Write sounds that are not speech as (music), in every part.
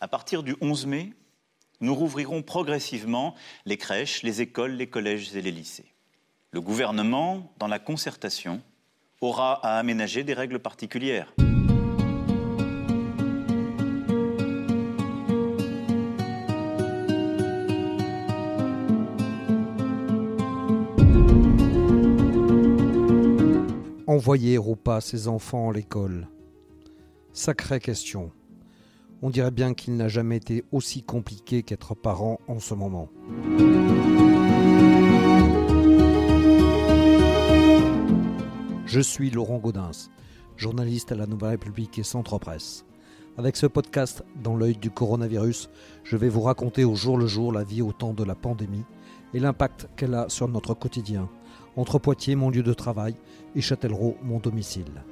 À partir du 11 mai, nous rouvrirons progressivement les crèches, les écoles, les collèges et les lycées. Le gouvernement, dans la concertation, aura à aménager des règles particulières. Envoyer ou pas ses enfants à l'école Sacrée question. On dirait bien qu'il n'a jamais été aussi compliqué qu'être parent en ce moment. Je suis Laurent Gaudens, journaliste à la Nouvelle République et Centre Presse. Avec ce podcast dans l'œil du coronavirus, je vais vous raconter au jour le jour la vie au temps de la pandémie et l'impact qu'elle a sur notre quotidien, entre Poitiers, mon lieu de travail, et Châtellerault, mon domicile.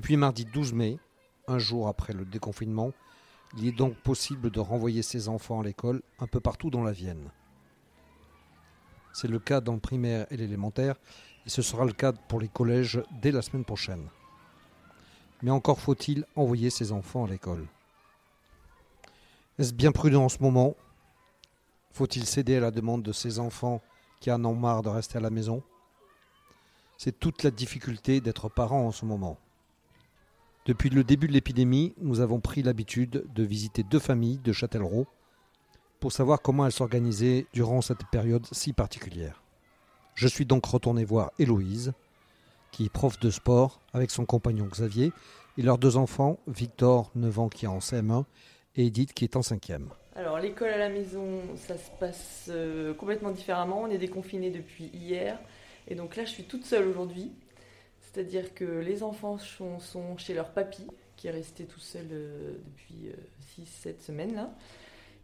Depuis mardi 12 mai, un jour après le déconfinement, il est donc possible de renvoyer ses enfants à l'école un peu partout dans la Vienne. C'est le cas dans le primaire et l'élémentaire, et ce sera le cas pour les collèges dès la semaine prochaine. Mais encore faut-il envoyer ses enfants à l'école. Est-ce bien prudent en ce moment? Faut-il céder à la demande de ses enfants qui en ont marre de rester à la maison? C'est toute la difficulté d'être parent en ce moment. Depuis le début de l'épidémie, nous avons pris l'habitude de visiter deux familles de Châtellerault pour savoir comment elles s'organisaient durant cette période si particulière. Je suis donc retourné voir Héloïse, qui est prof de sport avec son compagnon Xavier et leurs deux enfants, Victor, 9 ans, qui est en CM1, et Edith, qui est en 5e. Alors l'école à la maison, ça se passe euh, complètement différemment. On est déconfiné depuis hier. Et donc là, je suis toute seule aujourd'hui. C'est-à-dire que les enfants sont, chez leur papy, qui est resté tout seul euh, depuis 6-7 euh, semaines là.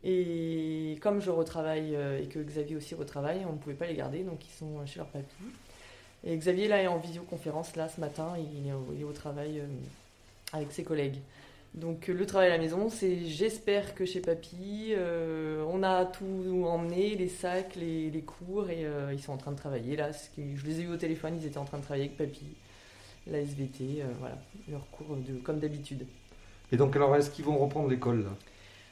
Et comme je retravaille euh, et que Xavier aussi retravaille, on ne pouvait pas les garder, donc ils sont chez leur papy. Et Xavier là est en visioconférence là ce matin, il est au, travail avec ses collègues. Donc le travail à la maison, c'est j'espère que chez papy, on a tout emmené, les sacs, les, cours, et ils sont en train de travailler là. je les ai eu au téléphone, ils étaient en train de travailler avec papy la SVT, euh, voilà, leur cours de, comme d'habitude. Et donc, alors, est-ce qu'ils vont reprendre l'école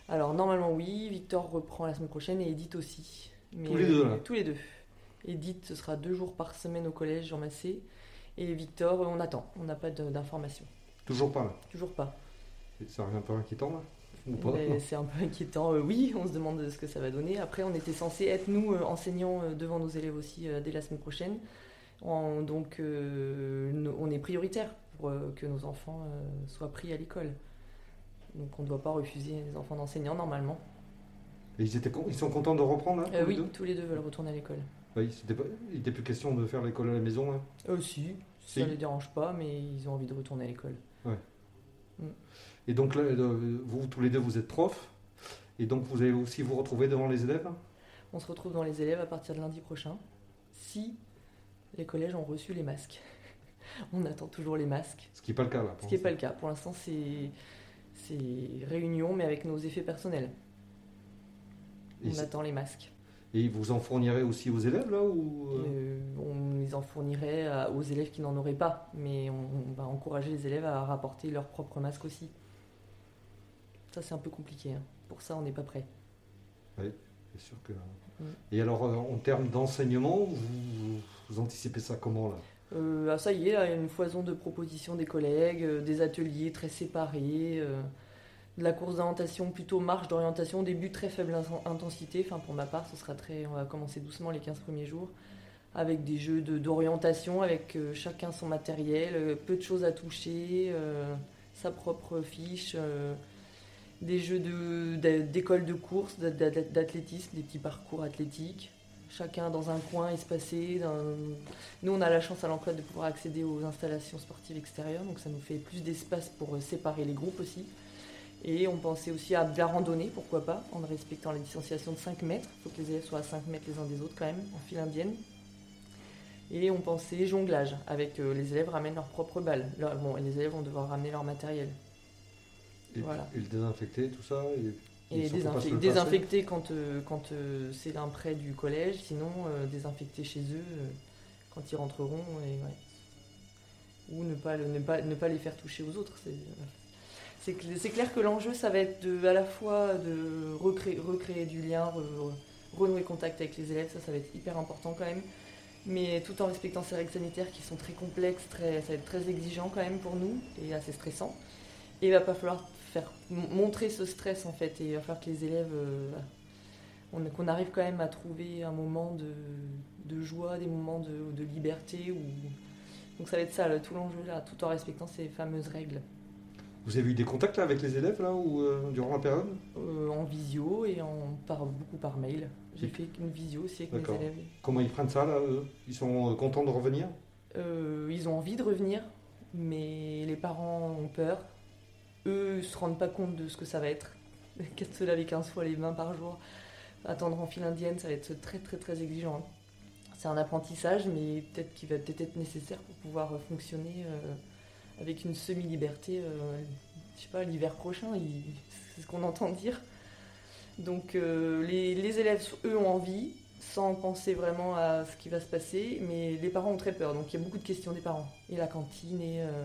Alors, normalement, oui. Victor reprend la semaine prochaine et Edith aussi. tous les deux, Tous les deux. Edith, ce sera deux jours par semaine au collège, Jean Massé. Et Victor, on attend. On n'a pas d'informations. Toujours pas, là? Toujours pas. C'est un peu inquiétant, là? C'est un peu inquiétant, euh, oui, on se demande ce que ça va donner. Après, on était censé être, nous, euh, enseignants devant nos élèves aussi dès la semaine prochaine donc, euh, on est prioritaire pour euh, que nos enfants euh, soient pris à l'école. Donc, on ne doit pas refuser les enfants d'enseignants normalement. Et ils, étaient, ils sont contents de reprendre hein, Oui, tous les deux veulent retourner à l'école. Oui, il n'était plus question de faire l'école à la maison hein. euh, si, ça ne les dérange pas, mais ils ont envie de retourner à l'école. Ouais. Mm. Et donc là, vous tous les deux, vous êtes profs, et donc vous allez aussi vous retrouver devant les élèves? On se retrouve devant les élèves à partir de lundi prochain. Si les collèges ont reçu les masques. (laughs) On attend toujours les masques. Ce qui n'est pas le cas là. Ce qui n'est pas le cas. Pour l'instant, c'est réunion, mais avec nos effets personnels. on attend les masques. Et vous en fournirez aussi aux élèves là ou euh? Euh, On les en fournirait aux élèves qui n'en auraient pas, mais on, va encourager les élèves à rapporter leurs propres masques aussi. Ça c'est un peu compliqué. Hein. Pour ça, on n'est pas prêt. Oui, c'est sûr que. Mm. Et alors, euh, en termes d'enseignement, vous, vous anticipez ça comment là? Euh, ah, Ça y est, il y a une foison de propositions des collègues, euh, des ateliers très séparés, euh, de la course d'orientation plutôt marche d'orientation, début très faible intensité. Enfin, pour ma part, ce sera très. On va commencer doucement les 15 premiers jours avec des jeux d'orientation, avec chacun son matériel, peu de choses à toucher, sa propre fiche des jeux d'école de, course, d'athlétisme, des petits parcours athlétiques chacun dans un coin espacé. Nous, on a la chance à l'emploi de pouvoir accéder aux installations sportives extérieures, donc ça nous fait plus d'espace pour euh, séparer les groupes aussi. Et on pensait aussi à de la randonnée, pourquoi pas, en respectant la distanciation de 5 mètres. Il faut que les élèves soient à 5 mètres les uns des autres quand même, en file indienne. Et on pensait jonglage, avec euh, les élèves ramènent leur propre balle. bon, les élèves vont devoir ramener leur matériel. Et, Voilà. désinfecter, tout ça et, se désinfecter, quand, euh, quand euh, c'est un prêt du collège, sinon euh, désinfecter chez eux euh, quand ils rentreront. Et, ouais. Ou ne pas, le- ne, pas, ne pas les faire toucher aux autres. C'est, c'est, cl- c'est clair que l'enjeu, ça va être de, à la fois de recréer, recréer du lien, re- renouer contact avec les élèves, ça, ça va être hyper important quand même. Mais tout en respectant ces règles sanitaires qui sont très complexes, très, ça va être très exigeant quand même pour nous et assez stressant. Et il va pas falloir faire montrer ce stress en fait et falloir que les élèves euh, on- qu'on arrive quand même à trouver un moment de, de joie, des moments de, de liberté ou donc ça va être ça le- tout l'enjeu là, tout en respectant ces fameuses règles Vous avez eu des contacts là, avec les élèves là, ou, euh, durant la période? Euh, en visio et en par beaucoup par mail. J'ai fait une visio aussi avec mes élèves. Comment ils prennent ça là eux? Ils sont euh, contents de revenir? Euh, ils ont envie de revenir, mais les parents ont peur. Eux se rendent pas compte de ce que ça va être. Qu'être se laver 15 fois les mains par jour, attendre en file indienne, ça va être très très très exigeant. C'est un apprentissage, mais peut-être qui va peut-être être nécessaire pour pouvoir fonctionner euh, avec une semi-liberté, euh, je sais pas, l'hiver prochain, c'est ce qu'on entend dire. Donc euh, les, les élèves, eux, ont envie, sans penser vraiment à ce qui va se passer, mais les parents ont très peur. Donc il y a beaucoup de questions des parents. Et la cantine, et, euh,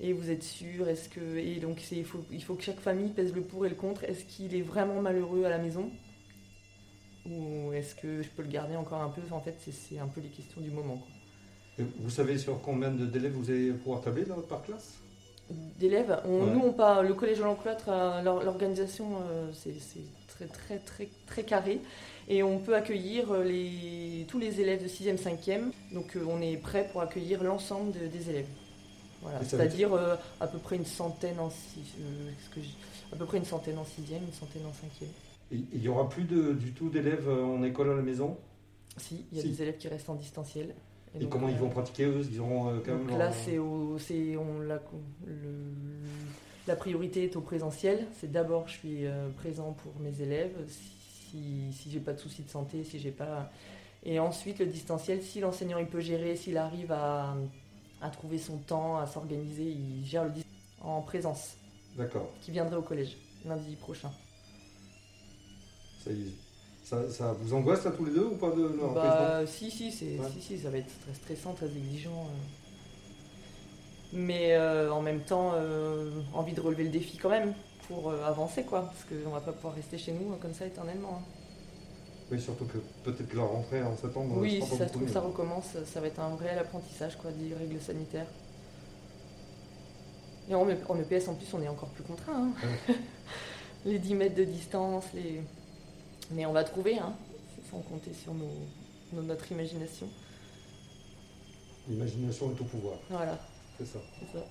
et vous êtes sûr, est-ce que. Et donc c'est- il faut, il faut que chaque famille pèse le pour et le contre. Est-ce qu'il est vraiment malheureux à la maison? Ou est-ce que je peux le garder encore un peu? En fait, c'est- c'est un peu les questions du moment. quoi. Vous savez sur combien de d'élèves vous allez pouvoir tabler là, par classe? D'élèves? On, Ouais. Nous, on pas le collège de l'encloître, euh, l'or- l'organisation, euh, c'est c'est très, très, très, très carré. Et on peut accueillir euh, les, tous les élèves de 6e, 5e. Donc, on est prêt pour accueillir l'ensemble de- des élèves. Voilà. C'est-à-dire euh, à peu près une centaine en six- euh, que à peu près une centaine en 6e, une centaine en 5e. Et Il n'y aura plus de- du tout d'élèves euh, en école à la maison? Si, il y a Si. des élèves qui restent en distanciel. Et, donc, comment euh, ils vont pratiquer eux? Ils auront euh, quand même là, c'est la, la priorité est au présentiel. C'est d'abord, je suis euh, présent pour mes élèves. Si, si j'ai pas de soucis de santé, si j'ai pas. Et ensuite, le distanciel, si l'enseignant il peut gérer, s'il arrive à, à trouver son temps, à s'organiser, il gère le dis- en présence, D'accord. qui viendrait au collège lundi prochain. Ça, y est. ça, ça vous angoisse là tous les deux ou pas de leur Bah, si, si, c'est, Ouais. si, si, ça va être très stressant, très exigeant. euh. Mais euh, en même temps, euh, envie de relever le défi quand même pour euh, avancer, quoi. Parce qu'on va pas pouvoir rester chez nous comme ça éternellement. hein. Oui, surtout que peut-être que la rentrée en septembre. oui, si ça se trouve, mieux. ça recommence, ça va être un réel apprentissage, quoi, des règles sanitaires. Et en, en EPS, en plus, on est encore plus contraint. hein. (laughs) les 10 mètres de distance, les... mais on va trouver, hein, sans compter sur nos, nos- notre imagination. L'imagination est au pouvoir, Voilà, c'est ça. c'est ça.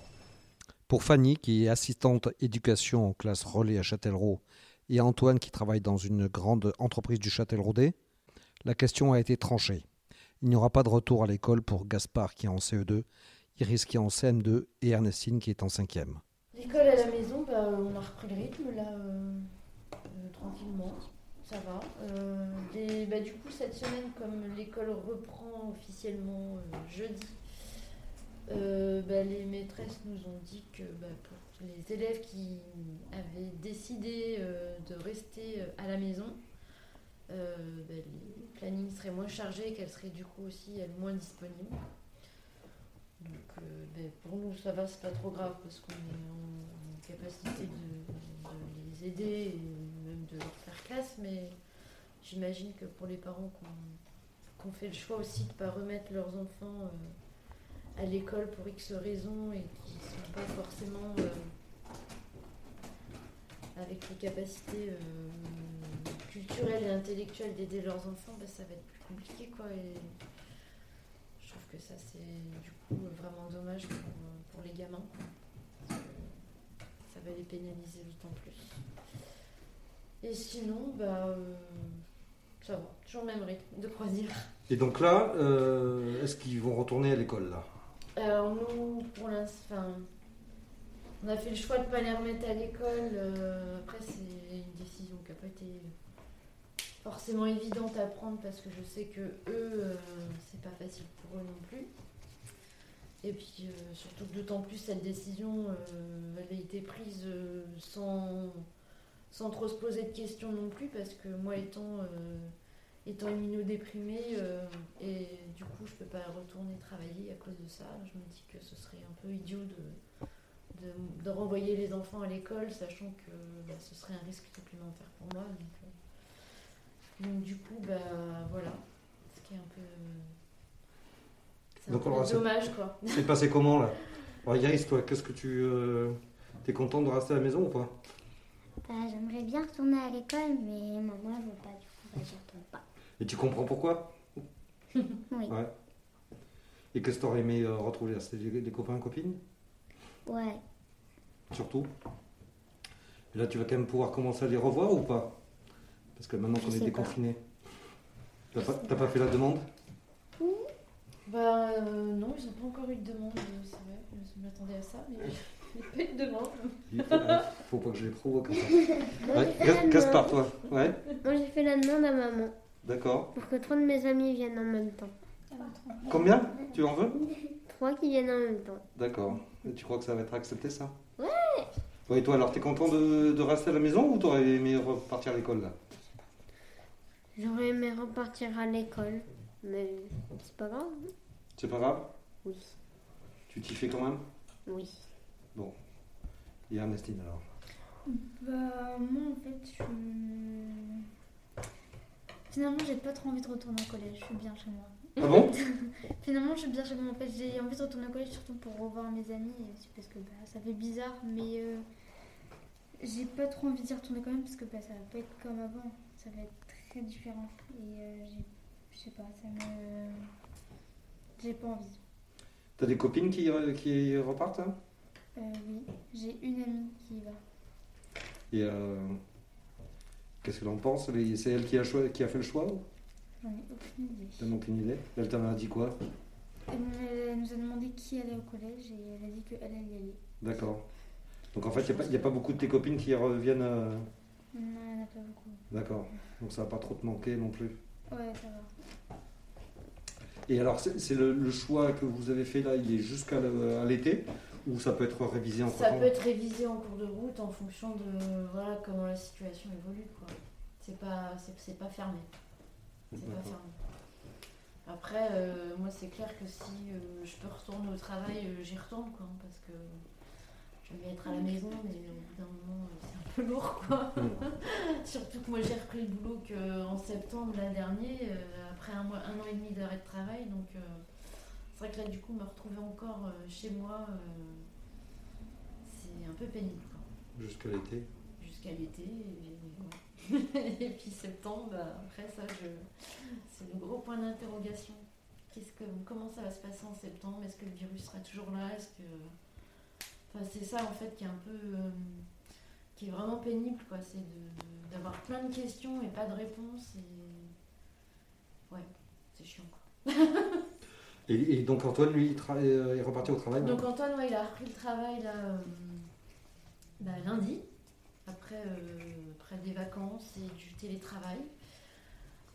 Pour Fanny, qui est assistante éducation en classe relais à Châtellerault, et Antoine, qui travaille dans une grande entreprise du Châtelleraudais, la question a été tranchée. Il n'y aura pas de retour à l'école pour Gaspard, qui est en CE2, Iris, qui est en CM2, et Ernestine, qui est en 5e. L'école à la maison, bah, on a repris le rythme là, euh, euh, tranquillement, ça va. Euh, bah, du coup, cette semaine, comme l'école reprend officiellement jeudi, bah, les maîtresses nous ont dit que pour les élèves qui avaient décidé euh, de rester euh, à la maison, euh, bah, les plannings seraient moins chargés, qu'elles seraient du coup aussi moins disponibles. Donc euh, ben, pour nous ça va, c'est pas trop grave parce qu'on est en, capacité de, les aider et même de leur faire classe, mais j'imagine que pour les parents qui ont fait le choix aussi de ne pas remettre leurs enfants à l'école pour X raisons et qui ne sont pas forcément euh, avec les capacités euh, culturelles et intellectuelles d'aider leurs enfants, ben, ça va être plus compliqué quoi. Et, je trouve que ça c'est du coup vraiment dommage pour, euh, les gamins. ça va les pénaliser d'autant plus. Et sinon, bah ça va, toujours le même rythme, de quoi dire. Et donc là, est-ce qu'ils vont retourner à l'école là? Alors nous, pour l'instant, on a fait le choix de ne pas les remettre à l'école. euh, après, c'est une décision qui n'a pas été forcément évidente à prendre parce que je sais que eux, euh, c'est pas facile pour eux non plus. Et puis euh, surtout que d'autant plus cette décision, euh, elle a été prise euh, sans, sans trop se poser de questions non plus, parce que moi étant, euh, étant immunodéprimée, euh, et du coup je peux pas retourner travailler à cause de ça, je me dis que ce serait un peu idiot de, de, de renvoyer les enfants à l'école, sachant que bah, ce serait un risque supplémentaire pour moi. Donc, euh, donc, du coup, bah voilà, ce qui est un peu... C'est un Donc, peu alors, c'est- dommage quoi. C'est passé comment là? Alors, Yaris, toi, qu'est-ce que tu. euh, T'es content de rester à la maison ou pas? Bah, j'aimerais bien retourner à l'école, mais maman elle veut pas, du coup, bah, j'y retourne pas. Et tu comprends pourquoi (laughs) Oui. Ouais. Et qu'est-ce que t'aurais aimé euh, retrouver là C'était des, des copains, copines Ouais. Surtout Et là, tu vas quand même pouvoir commencer à les revoir ou pas? Parce que maintenant qu'on est déconfiné. T'as pas, pas fait la demande? Bah euh, non, ils n'ont pas encore eu de demande, euh, c'est vrai, je m'attendais à ça, mais il n'y a pas eu de demande. Il faut, faut pas que je les provoque. (laughs) demande. toi Ouais, Moi, j'ai fait la demande à maman d'accord. pour que trois de mes amis viennent en même temps. Combien? Tu en veux? Trois qui viennent en même temps. D'accord. Et tu crois que ça va être accepté ça? Ouais Ouais, et toi, alors, t'es content de, de rester à la maison ou t'aurais aimé repartir à l'école là? J'aurais aimé repartir à l'école, mais c'est pas grave. hein. C'est pas grave? Oui. Tu t'y fais quand même? Oui. Et Ernestine alors? Bah, moi en fait, je. Finalement, j'ai pas trop envie de retourner au collège, je suis bien chez moi. Ah bon (laughs) Finalement, je suis bien chez moi. En fait, j'ai envie de retourner au collège surtout pour revoir mes amis, et aussi parce que bah, ça fait bizarre, mais euh, j'ai pas trop envie d'y retourner quand même parce que bah, ça va pas être comme avant, ça va être très différent. Et euh, je sais pas, ça me. J'ai pas envie. T'as des copines qui, euh, qui repartent hein Euh, oui, j'ai une amie qui y va. Et euh, qu'est-ce qu'elle en pense C'est elle qui a, choi- qui a fait le choix J'en ai aucune idée. T'as donc une idée? Elle t'en a dit quoi? Elle, nous a demandé qui allait au collège et elle a dit qu'elle allait y aller. D'accord. Donc en fait, il n'y a, pas- y a pas beaucoup de tes copines qui reviennent. euh, Non, il n'y en a pas beaucoup. D'accord. Donc ça va pas trop te manquer non plus. Ouais, ça va. Et alors, c'est le, le choix que vous avez fait là, il est jusqu'à l'été? Ou ça peut être révisé en Ça peut être révisé en cours de route en fonction de voilà, comment la situation évolue. quoi. C'est pas, c'est, c'est pas fermé. C'est pas fermé. Après, euh, moi, c'est clair que si euh, je peux retourner au travail, euh, j'y retourne, quoi, parce que j'aime bien être à la maison, mais au bout d'un moment, euh, c'est un peu lourd, quoi. (laughs) Surtout que moi, j'ai repris le boulot qu'en septembre l'an dernier, euh, après un, mois, un an et demi d'arrêt de travail, donc euh, c'est vrai que là, du coup, me retrouver encore euh, chez moi, euh, c'est un peu pénible, quoi Jusqu'à l'été jusqu'à l'été. Et, ouais. (laughs) Et puis septembre, bah, après ça, je... c'est le gros point d'interrogation. Qu'est-ce que, comment ça va se passer en septembre? Est-ce que le virus sera toujours là? Est-ce que... enfin, c'est ça en fait qui est un peu... euh, qui est vraiment pénible, quoi. C'est de- d'avoir plein de questions et pas de réponses. Et... Ouais, c'est chiant, quoi. (laughs) et, et donc Antoine, lui, il euh, est reparti au travail Donc Antoine, ouais, il a repris le travail là, euh, bah, lundi, après, euh, après des vacances et du télétravail.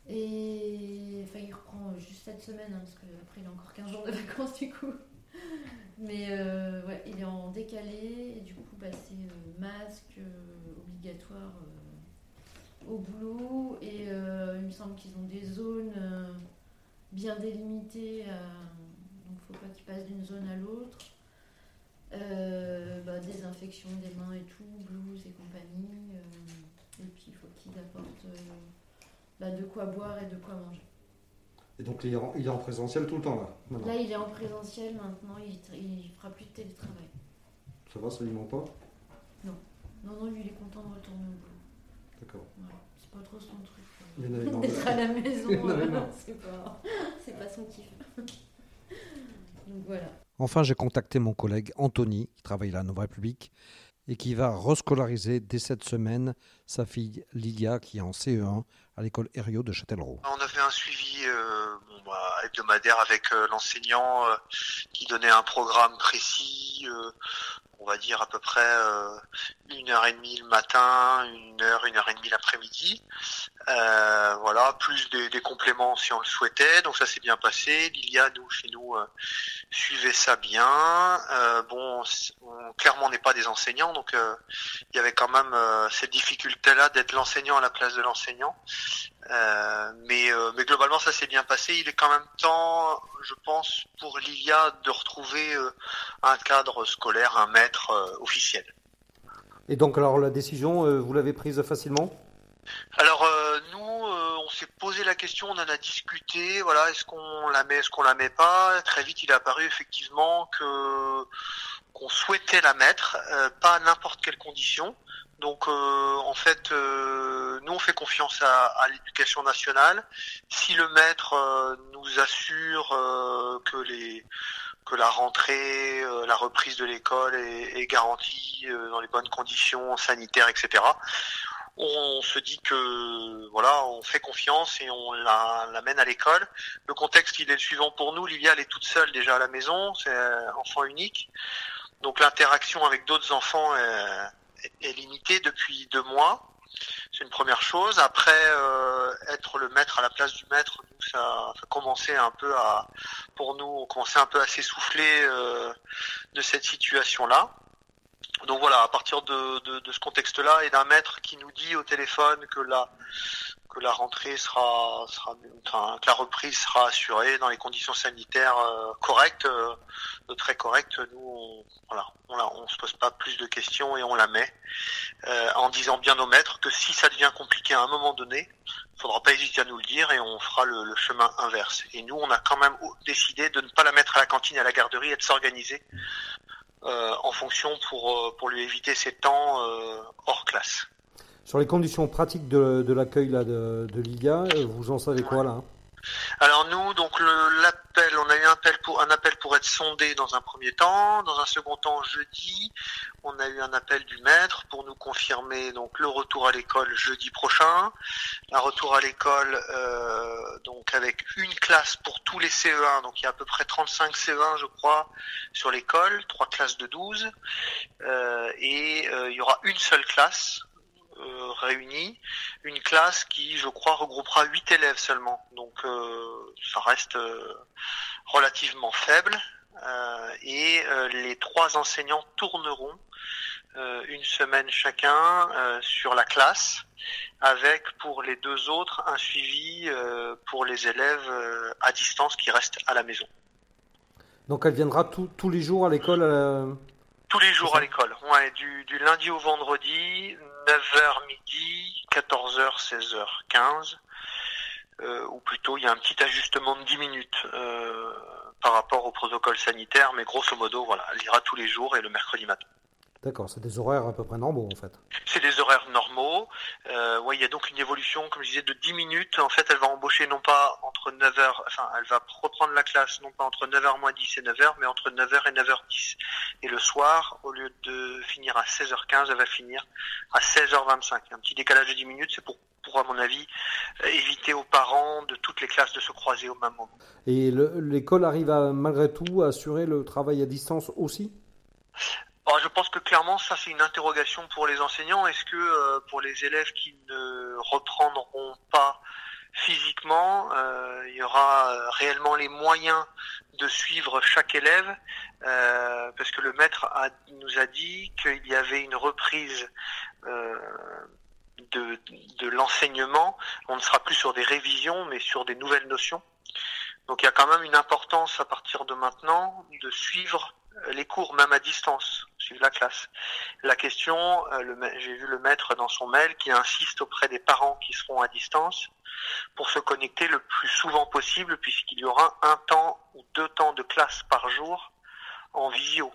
Et enfin, il reprend juste cette semaine, hein, parce qu'après il a encore 15 jours de (laughs) vacances du coup. Mais euh, ouais, il est en décalé, et du coup, bah, c'est euh, masque euh, obligatoire euh, au boulot. Et euh, il me semble qu'ils ont des zones bien délimitées, euh, donc faut pas qu'ils passent d'une zone à l'autre. Euh, bah, désinfection des mains et tout, blouse et compagnie. euh, et puis il faut qu'ils apportent bah, de quoi boire et de quoi manger. Et donc il est, en, il est en présentiel tout le temps là maintenant? Là, il est en présentiel maintenant, il, il fera plus de télétravail. Ça va, ça lui manque pas? Non, non, lui, il est content de retourner au boulot. D'accord. C'est pas trop son truc. (laughs) D'être à la maison, (laughs) c'est pas, pas son kiff. (laughs) Donc voilà. Enfin, j'ai contacté mon collègue Anthony, qui travaille à la Nouvelle République, et qui va rescolariser dès cette semaine sa fille Lilia, qui est en CE1 à l'école Herriot de Châtellerault. On a fait un suivi euh, bon, bah, hebdomadaire avec euh, l'enseignant euh, qui donnait un programme précis, euh, on va dire à peu près euh, une heure et demie le matin, une heure, une heure et demie l'après-midi. Euh, voilà, plus des, des compléments si on le souhaitait. Donc ça s'est bien passé. Lilia, nous, chez nous, euh, suivait ça bien. Euh, bon, on, clairement, on n'est pas des enseignants, donc euh, il y avait quand même euh, cette difficulté-là d'être l'enseignant à la place de l'enseignant. Euh, mais, mais globalement, ça s'est bien passé. Il est quand même temps, je pense, pour Lilia de retrouver un cadre scolaire, un maître officiel. Et donc alors la décision, euh, vous l'avez prise facilement? Alors euh, nous, euh, on s'est posé la question, on en a discuté. Voilà, est-ce qu'on la met, est-ce qu'on la met pas? Très vite, il est apparu effectivement que qu'on souhaitait la mettre, pas à n'importe quelle condition. Donc en fait, nous on fait confiance à, l'éducation nationale. Si le maître nous assure que les que la rentrée, euh, la reprise de l'école est, est garantie euh, dans les bonnes conditions sanitaires, etc on se dit que voilà, on fait confiance et on la- l'amène à l'école. Le contexte, il est le suivant pour nous. Lilia, elle est toute seule déjà à la maison, c'est enfant unique. Donc l'interaction avec d'autres enfants est- est limitée depuis deux mois. Une première chose. Après, euh, être le maître à la place du maître, nous, ça, ça commençait un peu à, pour nous, on commençait un peu à s'essouffler euh, de cette situation-là. Donc voilà, à partir de, de, de ce contexte-là et d'un maître qui nous dit au téléphone que la que la rentrée sera, sera enfin, que la reprise sera assurée dans les conditions sanitaires euh, correctes, euh, très correctes, nous on, voilà, on, la, on se pose pas plus de questions et on la met euh, en disant bien aux maîtres que si ça devient compliqué à un moment donné, faudra pas hésiter à nous le dire et on fera le, le chemin inverse. Et nous on a quand même décidé de ne pas la mettre à la cantine à la garderie et de s'organiser en fonction pour, euh, pour lui éviter ces temps euh, hors classe. Sur les conditions pratiques de, de l'accueil là, de, de euh, vous en savez quoi là hein? Alors nous, donc l'appel, on a eu un appel pour un appel pour être sondé dans un premier temps, dans un second temps jeudi, on a eu un appel du maître pour nous confirmer donc le retour à l'école jeudi prochain, un retour à l'école euh, donc avec une classe pour tous les CE1, donc il y a à peu près 35 CE1 je crois sur l'école, trois classes de 12, euh, et euh, il y aura une seule classe euh, réunie, une classe qui, je crois, regroupera huit élèves seulement. Donc, euh, ça reste euh, relativement faible. Euh, et les trois enseignants tourneront une semaine chacun sur la classe, avec pour les deux autres un suivi pour les élèves à distance qui restent à la maison. Donc elle viendra tous tous les jours à l'école euh, Tous les jours à l'école, ouais, du, du lundi au vendredi, 9h midi, 14h, 16h, 15. Euh, ou plutôt, il y a un petit ajustement de 10 minutes euh, par rapport au protocole sanitaire, mais grosso modo, voilà, elle ira tous les jours et le mercredi matin. D'accord, c'est des horaires à peu près normaux en fait. C'est des horaires normaux. Euh, ouais, il y a donc une évolution, comme je disais, de 10 minutes. En fait, elle va embaucher non pas entre 9h, enfin, elle va reprendre la classe non pas entre 9h moins 10 et 9h, mais entre 9h et 9h10. Et le soir, au lieu de finir à 16h15, elle va finir à 16h25. Un petit décalage de 10 minutes, c'est pour, pour, à mon avis, euh, éviter aux parents de toutes les classes de se croiser au même moment. Et le- l'école arrive à malgré tout à assurer le travail à distance aussi? Je pense que clairement, ça c'est une interrogation pour les enseignants. Est-ce que euh, pour les élèves qui ne reprendront pas physiquement, euh, il y aura euh, réellement les moyens de suivre chaque élève? Euh, Parce que le maître a- nous a dit qu'il y avait une reprise euh, de, de l'enseignement. On ne sera plus sur des révisions, mais sur des nouvelles notions. Donc il y a quand même une importance à partir de maintenant de suivre les cours, même à distance, suivre la classe. La question, euh, j'ai vu le maître dans son mail qui insiste auprès des parents qui seront à distance pour se connecter le plus souvent possible puisqu'il y aura un temps ou deux temps de classe par jour en visio.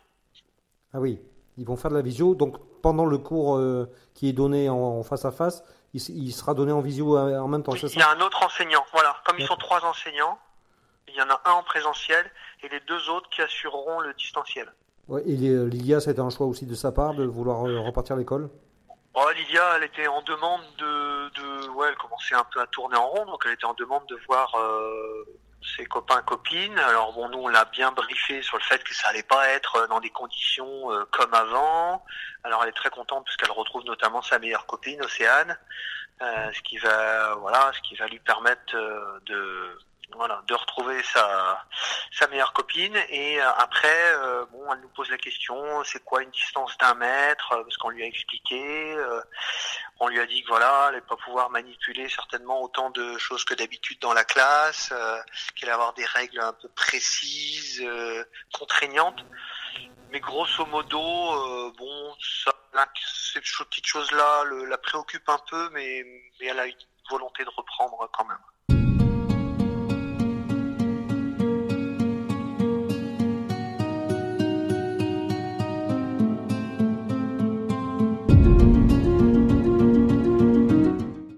Ah oui, ils vont faire de la visio. Donc pendant le cours euh, qui est donné en, en face à face, il, sera donné en visio euh, en même temps, Oui, il y a un autre enseignant. Voilà, comme ils sont trois enseignants, il y en a un en présentiel et les deux autres qui assureront le distanciel. Ouais, Et les- Lilia, c'était un choix aussi de sa part de vouloir euh, repartir à l'école? Oh, Lydia, elle était en demande de, de, ouais, elle commençait un peu à tourner en rond, donc elle était en demande de voir euh, ses copains copines. Alors bon, nous on l'a bien briefé sur le fait que ça allait pas être dans des conditions euh, comme avant. Alors elle est très contente puisqu'elle retrouve notamment sa meilleure copine, Océane, euh, ce qui va, voilà, ce qui va lui permettre euh, de voilà, de retrouver sa, sa meilleure copine. Et euh, après, euh, bon, elle nous pose la question, c'est quoi une distance d'un mètre Parce qu'on lui a expliqué, euh, on lui a dit que voilà, elle allait pas pouvoir manipuler certainement autant de choses que d'habitude dans la classe, qu'elle allait avoir des règles un peu précises, contraignantes. Mais grosso modo, bon, ça, ces petites choses-là la préoccupent un peu, mais, mais elle a une volonté de reprendre quand même.